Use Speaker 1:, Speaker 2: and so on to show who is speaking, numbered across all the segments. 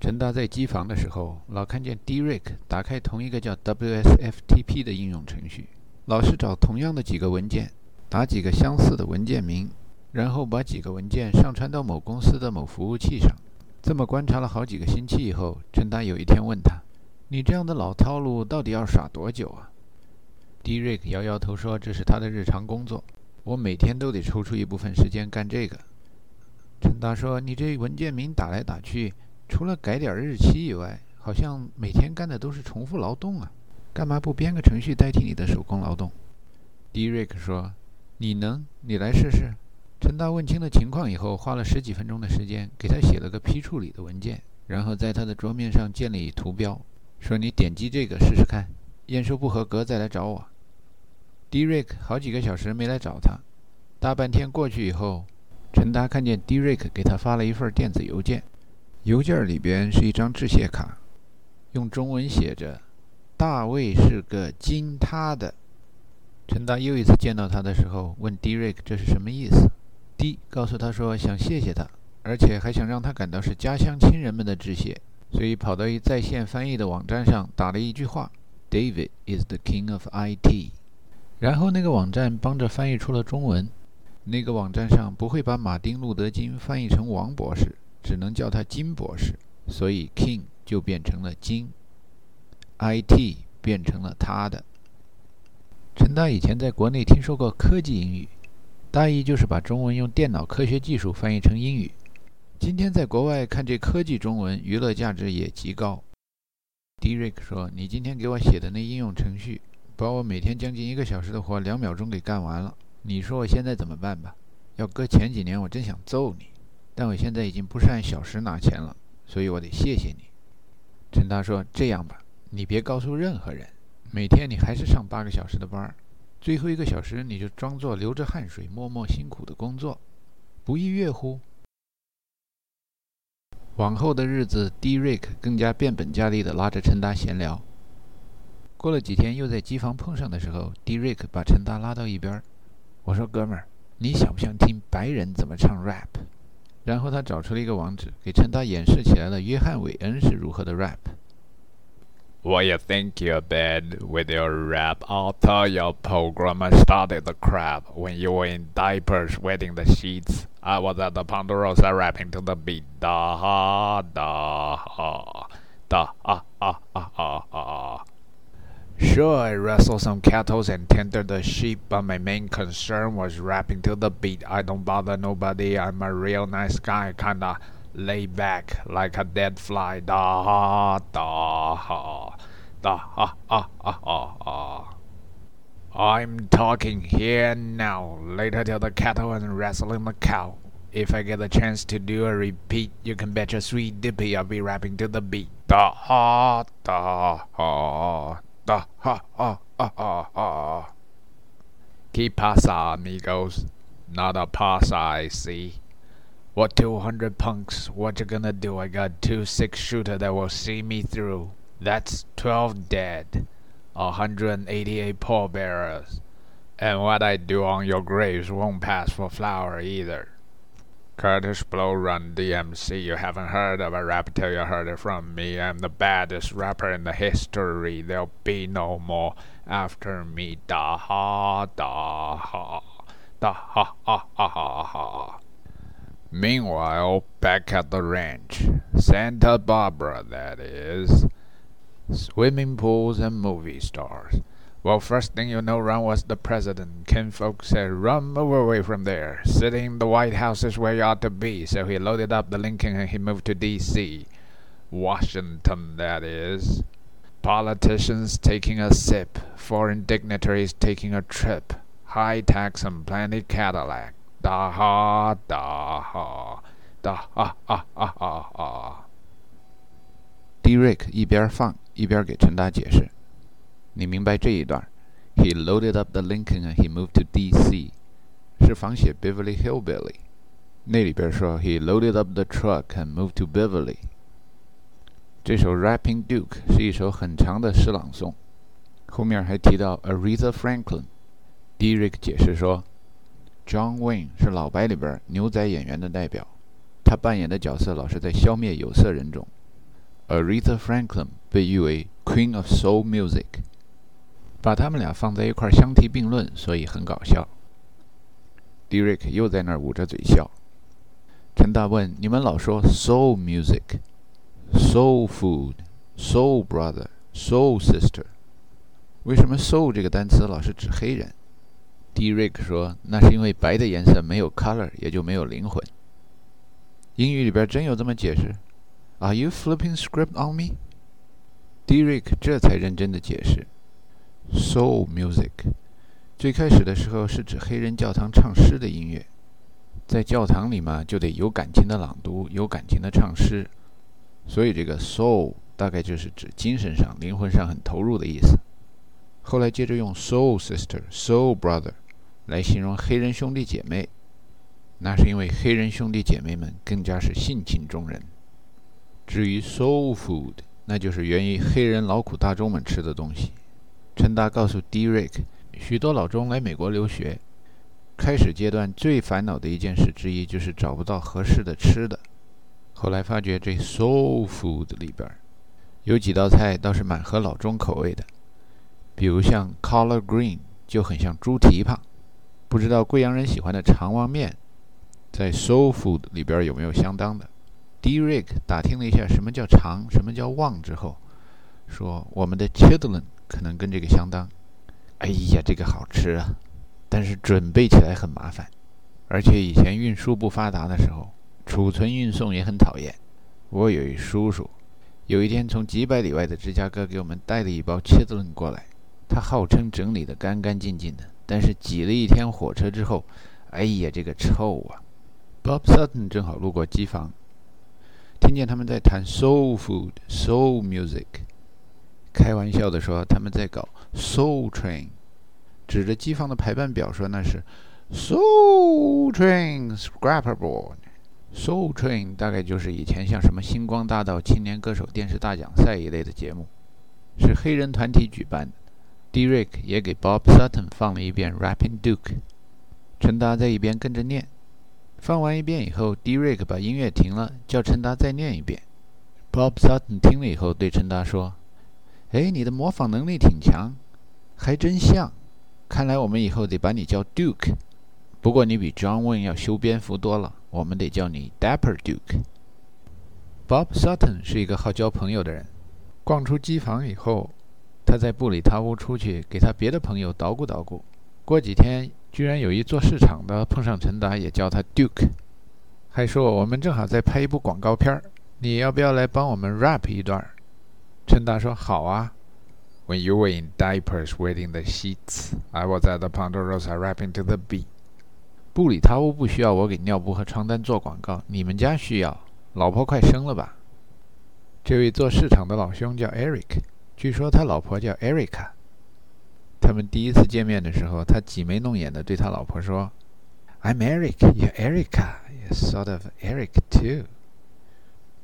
Speaker 1: 陈达在机房的时候，老看见 Derek 打开同一个叫 WSFTP 的应用程序，老是找同样的几个文件，打几个相似的文件名，然后把几个文件上传到某公司的某服务器上。这么观察了好几个星期以后，陈达有一天问他：“你这样的老套路到底要耍多久啊？”Derek 摇摇头说：“这是他的日常工作，我每天都得抽出一部分时间干这个。”陈达说：“你这文件名打来打去。”除了改点日期以外，好像每天干的都是重复劳动啊！干嘛不编个程序代替你的手工劳动？Derek 说：“你能？你来试试。”陈达问清了情况以后，花了十几分钟的时间给他写了个批处理的文件，然后在他的桌面上建立图标，说：“你点击这个试试看，验收不合格再来找我。”Derek 好几个小时没来找他，大半天过去以后，陈达看见 Derek 给他发了一份电子邮件。邮件里边是一张致谢卡，用中文写着：“大卫是个金他的。”陈达又一次见到他的时候，问 Derek 这是什么意思。D 告诉他说想谢谢他，而且还想让他感到是家乡亲人们的致谢，所以跑到一在线翻译的网站上打了一句话：“David is the king of IT。”然后那个网站帮着翻译出了中文。那个网站上不会把马丁·路德·金翻译成王博士。只能叫他金博士，所以 King 就变成了金，IT 变成了他的。陈达以前在国内听说过科技英语，大意就是把中文用电脑科学技术翻译成英语。今天在国外看这科技中文，娱乐价值也极高。Derek 说：“你今天给我写的那应用程序，把我每天将近一个小时的活两秒钟给干完了。你说我现在怎么办吧？要搁前几年，我真想揍你。”但我现在已经不是按小时拿钱了，所以我得谢谢你。陈达说：“这样吧，你别告诉任何人，每天你还是上八个小时的班儿，最后一个小时你就装作流着汗水、默默辛苦的工作，不亦乐乎？”往后的日子，D·Rick 更加变本加厉地拉着陈达闲聊。过了几天，又在机房碰上的时候，D·Rick 把陈达拉到一边，我说：“哥们儿，你想不想听白人怎么唱 rap？” 然后他找出了一个网址，给陈达演示起来了约翰韦恩是如何的
Speaker 2: rap。What you think you're bad with your rap? I'll tell your programmer started the crap when you were in diapers wetting the sheets. I was at the Ponderosa rapping to the beat. Da ha da ha da ha ha ha ha ha. Sure, I wrestled some cattle and tended the sheep, but my main concern was rapping to the beat. I don't bother nobody. I'm a real nice guy, kinda laid back like a dead fly. Da ha da ha da ha ha ha ha. ha. I'm talking here now. Later till the cattle and wrestling the cow. If I get a chance to do a repeat, you can bet your sweet dippy I'll be rapping to the beat. Da ha da ha ha ha ha ha ha. Que pasa, amigos? Not a pasa, I see. What 200 punks? What you gonna do? I got two six shooter that will see me through. That's 12 dead. A 188 pallbearers. And what I do on your graves won't pass for flour either. Curtis Blow Run DMC. You haven't heard of a rap till you heard it from me. I'm the baddest rapper in the history. There'll be no more after me. Da ha da ha. Da ha ha ha ha ha. Meanwhile, back at the ranch, Santa Barbara, that is, swimming pools and movie stars. Well, first thing you know, Ron was the president. Ken folks said, Ron, move away from there. Sitting in the White House is where you ought to be. So he loaded up the Lincoln and he moved to D.C. Washington, that is. Politicians taking a sip. Foreign dignitaries taking a trip. High tax and plenty Cadillac. Da ha, da ha. Da ha ha ha ha ha.
Speaker 1: Derek 一边放一边给陈达解释。 你明白这一段？He loaded up the Lincoln and he moved to D.C. 是仿写 Beverly Hillbilly。那里边说 He loaded up the truck and moved to Beverly。这首 Rapping Duke 是一首很长的诗朗诵，后面还提到 Aretha Franklin。Derek 解释说，John Wayne 是老白里边牛仔演员的代表，他扮演的角色老是在消灭有色人种。 Aretha Franklin 被誉为 Queen of Soul Music， 把他们俩放在一块相提并论，所以很搞笑。Derek 又在那儿捂着嘴笑。陈大问：“你们老说 soul music、soul food、soul brother、soul sister，为什么 soul 这个单词老是指黑人？”Derek 说：“那是因为白的颜色没有 color，也就没有灵魂。英语里边真有这么解释？Are you flipping script on me？”Derek 这才认真的解释：“soul music。”最开始的时候是指黑人教堂唱诗的音乐，在教堂里嘛，就得有感情的朗读，有感情的唱诗，所以这个 soul 大概就是指精神上、灵魂上很投入的意思。后来接着用 soul sister、soul brother 来形容黑人兄弟姐妹，那是因为黑人兄弟姐妹们更加是性情中人。至于 soul food，那就是源于黑人劳苦大众们吃的东西。陈达告诉 Derek。许多老中来美国留学，开始阶段最烦恼的一件事之一就是找不到合适的吃的。后来发觉这 soul food 里边有几道菜倒是蛮合老中口味的，比如像 collard green 就很像猪蹄膀。不知道贵阳人喜欢的肠旺面，在 soul food 里边有没有相当的？Derek 打听了一下什么叫肠，什么叫旺之后，说我们的 chitlin 可能跟这个相当。哎呀，这个好吃啊，但是准备起来很麻烦，而且以前运输不发达的时候，储存运送也很讨厌。我有一叔叔，有一天从几百里外的芝加哥给我们带了一包切子伦过来，他号称整理的干干净净的，但是挤了一天火车之后，哎呀，这个臭啊！Bob Sutton 正好路过机房，听见他们在谈 soul food、soul music。开玩笑的说，他们在搞 Soul Train，指着机房的排班表说那是 Soul Train Scrapper Board。Soul Train 大概就是以前像什么星光大道、青年歌手电视大奖赛一类的节目，是黑人团体举办的。Derek 也给 Bob Sutton 放了一遍 Rapping Duke，陈达在一边跟着念。放完一遍以后，Derek 把音乐停了，叫陈达再念一遍。Bob Sutton 听了以后对陈达说。哎，你的模仿能力挺强，还真像。看来我们以后得把你叫 Duke。不过你比 John Wayne 要修边幅多了，我们得叫你 Dapper Duke。Bob Sutton 是一个好交朋友的人。逛出机房以后，他在布里塔屋出去给他别的朋友捣鼓捣鼓。过几天，居然有一做市场的碰上陈达，也叫他 Duke，还说我们正好在拍一部广告片儿，你要不要来帮我们 rap 一段儿？陈达说：“好啊。”
Speaker 2: When you were in diapers wetting the sheets, I was at the Ponderosa rapping to the beat.
Speaker 1: 布里塔屋不需要我给尿布和床单做广告，你们家需要。老婆快生了吧？这位做市场的老兄叫 Eric，据说他老婆叫 Erica。他们第一次见面的时候，他挤眉弄眼的对他老婆说：“I'm Eric, you're Erica, you're sort of Eric too。”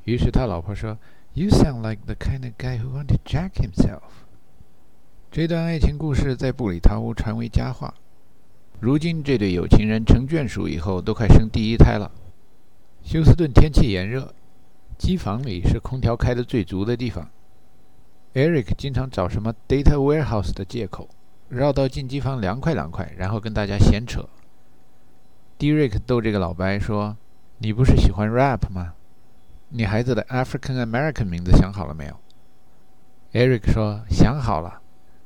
Speaker 1: 于是他老婆说。You sound like the kind of guy who want to jack himself。这段爱情故事在布里塔屋传为佳话。如今这对有情人成眷属以后，都快生第一胎了。休斯顿天气炎热，机房里是空调开的最足的地方。Eric 经常找什么 data warehouse 的借口，绕到进机房凉快凉快，然后跟大家闲扯。Derek 逗这个老白说：“你不是喜欢 rap 吗？”你孩子的 African American 名字想好了没有？Eric 说想好了，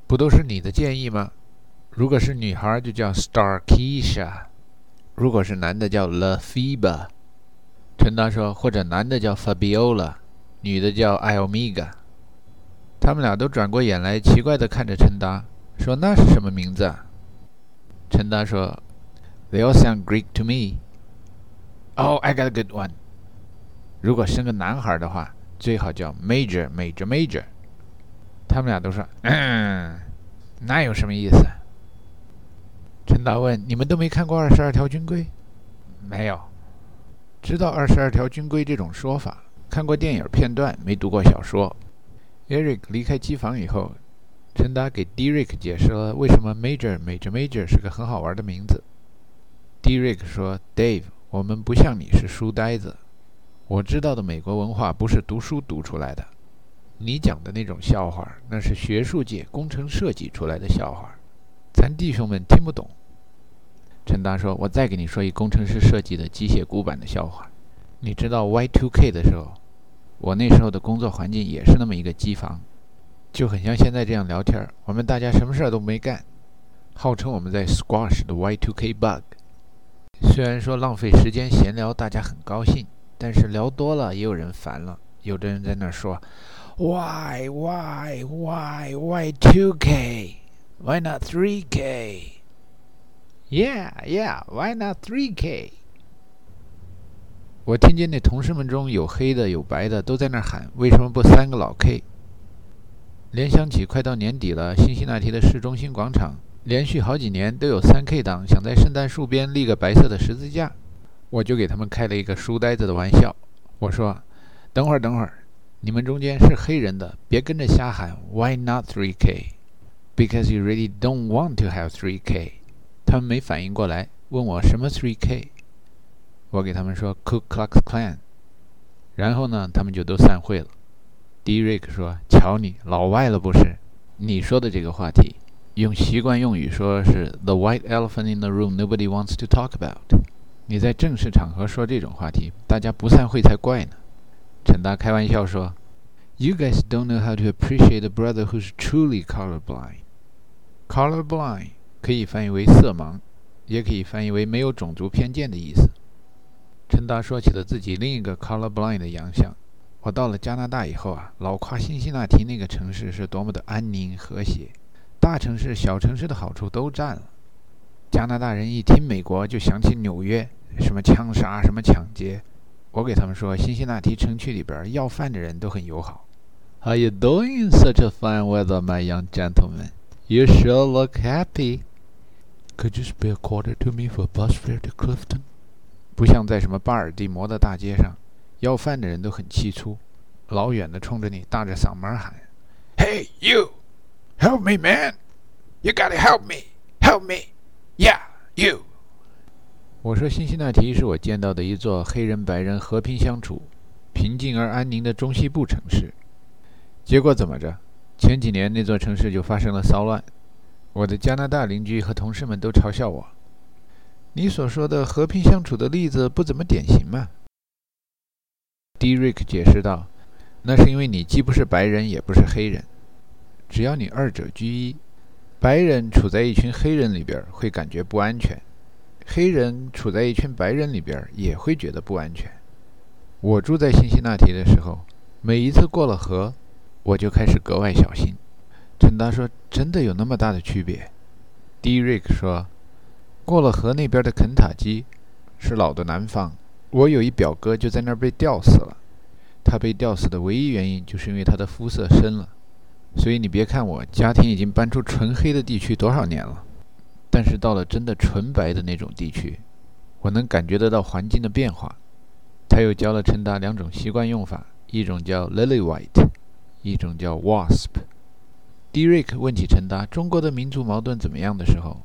Speaker 1: 不都是你的建议吗？如果是女孩就叫 Starkeisha，如果是男的叫 Lafiba。陈达说或者男的叫 Fabiola，女的叫 Iomega。他们俩都转过眼来，奇怪地看着陈达，说那是什么名字？啊？陈达说，They all sound Greek to me. Oh, I got a good one. 如果生个男孩的话，最好叫 Major Major Major。他们俩都说：“嗯，那有什么意思？”陈达问：“你们都没看过《二十二条军规》？”“
Speaker 2: 没有。”“
Speaker 1: 知道《二十二条军规》这种说法，看过电影片段，没读过小说。”Eric 离开机房以后，陈达给 Derek 解释了为什么 Major Major Major 是个很好玩的名字。Derek 说：“Dave，我们不像你是书呆子。”我知道的美国文化不是读书读出来的，你讲的那种笑话，那是学术界工程设计出来的笑话，咱弟兄们听不懂。”陈达说：“我再给你说一工程师设计的机械古板的笑话。你知道 Y2K 的时候，我那时候的工作环境也是那么一个机房，就很像现在这样聊天。我们大家什么事儿都没干，号称我们在 squash 的 Y2K bug。虽然说浪费时间闲聊，大家很高兴，但是聊多了也有人烦了。有的人在那说。” Why, why, why, why two k? Why not three k? Yeah, yeah, why not three k? 我听见那同事们中有黑的有白的，都在那喊：“为什么不三个老 K？” 联想起快到年底了，新西那提的市中心广场连续好几年都有三 K 党想在圣诞树边立个白色的十字架，我就给他们开了一个书呆子的玩笑。我说：“等会儿，等会儿。”你们中间是黑人的，别跟着瞎喊 "Why not 3K?" Because you really don't want to have 3K。他们没反应过来，问我什么 3K。我给他们说 Ku Klux Klan。然后呢，他们就都散会了。Derek 说：“瞧你老外了不是？你说的这个话题，用习惯用语说是 The white elephant in the room nobody wants to talk about。你在正式场合说这种话题，大家不散会才怪呢。”陈达开玩笑说：“You guys don't know how to appreciate a brother who's truly colorblind. Colorblind 可以翻译为色盲，也可以翻译为没有种族偏见的意思。”陈达说起了自己另一个 colorblind 的洋相。我到了加拿大以后啊，老夸辛辛那提那个城市是多么的安宁和谐，大城市、小城市的好处都占了。加拿大人一听美国就想起纽约，什么枪杀，什么抢劫。我给他们说，辛辛那提城区里边要饭的人都很友好。How you doing in such a fine weather, my young gentleman? You sure look happy. Could you spare a quarter to me for bus fare to Clifton? 不像在什么巴尔的摩的大街上，要饭的人都很气粗，老远的冲着你大着嗓门喊：“Hey you, help me, man! You gotta help me, help me, yeah, you!” 我说，辛辛那提是我见到的一座黑人白人和平相处、平静而安宁的中西部城市。结果怎么着？前几年那座城市就发生了骚乱。我的加拿大邻居和同事们都嘲笑我：“你所说的和平相处的例子不怎么典型嘛。” Derek 解释道：“那是因为你既不是白人，也不是黑人。只要你二者居一，白人处在一群黑人里边会感觉不安全。”黑人处在一群白人里边也会觉得不安全。我住在辛辛那提的时候，每一次过了河，我就开始格外小心。陈达说：“真的有那么大的区别？” Derek 说：“过了河那边的肯塔基是老的南方，我有一表哥就在那儿被吊死了。他被吊死的唯一原因就是因为他的肤色深了。所以你别看我家庭已经搬出纯黑的地区多少年了。”但是到了真的纯白的那种地区，我能感觉得到环境的变化。他又教了陈达两种习惯用法，一种叫 Lily White，一种叫 Wasp。Derek 问起陈达中国的民族矛盾怎么样的时候，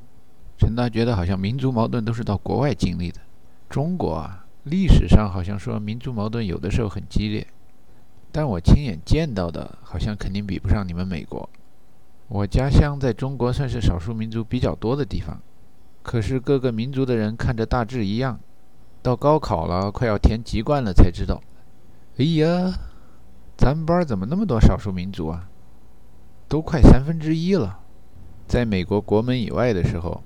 Speaker 1: 陈达觉得好像民族矛盾都是到国外经历的。中国啊，历史上好像说民族矛盾有的时候很激烈，但我亲眼见到的，好像肯定比不上你们美国。我家乡在中国算是少数民族比较多的地方，可是各个民族的人看着大致一样。到高考了，快要填籍贯了，才知道，哎呀，咱们班怎么那么多少数民族啊？都快三分之一了。在美国国门以外的时候，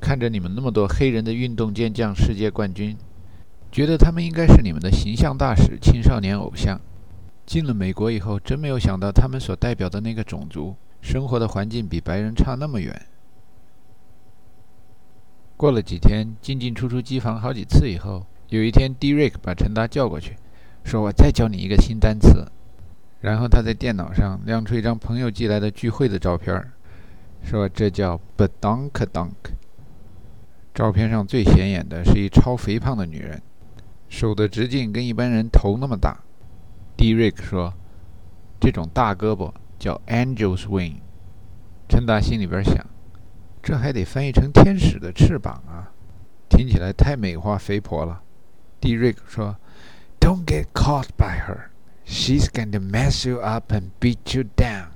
Speaker 1: 看着你们那么多黑人的运动健将、世界冠军，觉得他们应该是你们的形象大使、青少年偶像。进了美国以后，真没有想到他们所代表的那个种族。生活的环境比白人差那么远。过了几天，进进出出机房好几次以后，有一天，Derek 把陈达叫过去，说：“我再教你一个新单词。”然后他在电脑上亮出一张朋友寄来的聚会的照片，说：“这叫 Badonkadonk。”照片上最显眼的是一超肥胖的女人，手的直径跟一般人头那么大。Derek 说：“这种大胳膊。”叫 Angel's Wing，陈达心里边想，这还得翻译成天使的翅膀啊，听起来太美化肥婆了。Derek 说：“Don't get caught by her. She's going to mess you up and beat you down。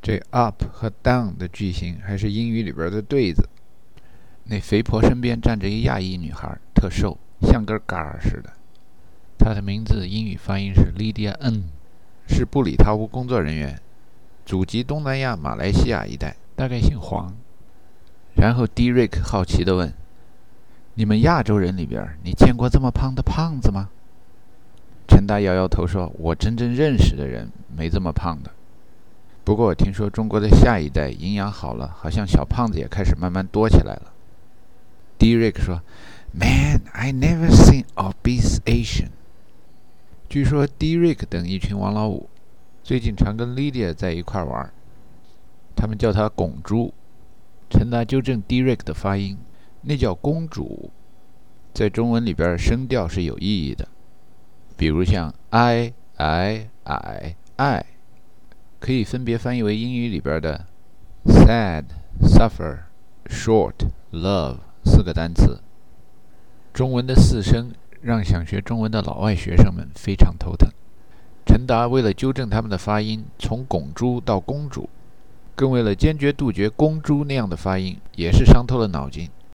Speaker 1: 这 up 和 down 的句型还是英语里边的对子。那肥婆身边站着一亚裔女孩，特瘦，像根杆似的。她的名字英语发音是 Lydia N，是布里塔乌工作人员，祖籍东南亚马来西亚一带，大概姓黄。然后 D. Rick 好奇地问：“你们亚洲人里边，你见过这么胖的胖子吗？”陈达摇摇头说：“我真正认识的人没这么胖的。不过我听说中国的下一代营养好了，好像小胖子也开始慢慢多起来了。” D. Rick 说：“Man, I never seen obese Asian。”据说 D. Rick 等一群王老五最近常跟 Lydia 在一块玩，他们叫她“拱猪”。陈达纠正 Derek 的发音，那叫“公主”。在中文里边，声调是有意义的。比如像 I I I I，可以分别翻译为英语里边的 sad、suffer、short、love 四个单词。中文的四声让想学中文的老外学生们非常头疼。陈达为了纠正他们的发音，从“拱猪”到“公主”，更为了坚决杜绝“公猪”那样的发音，也是伤透了脑筋。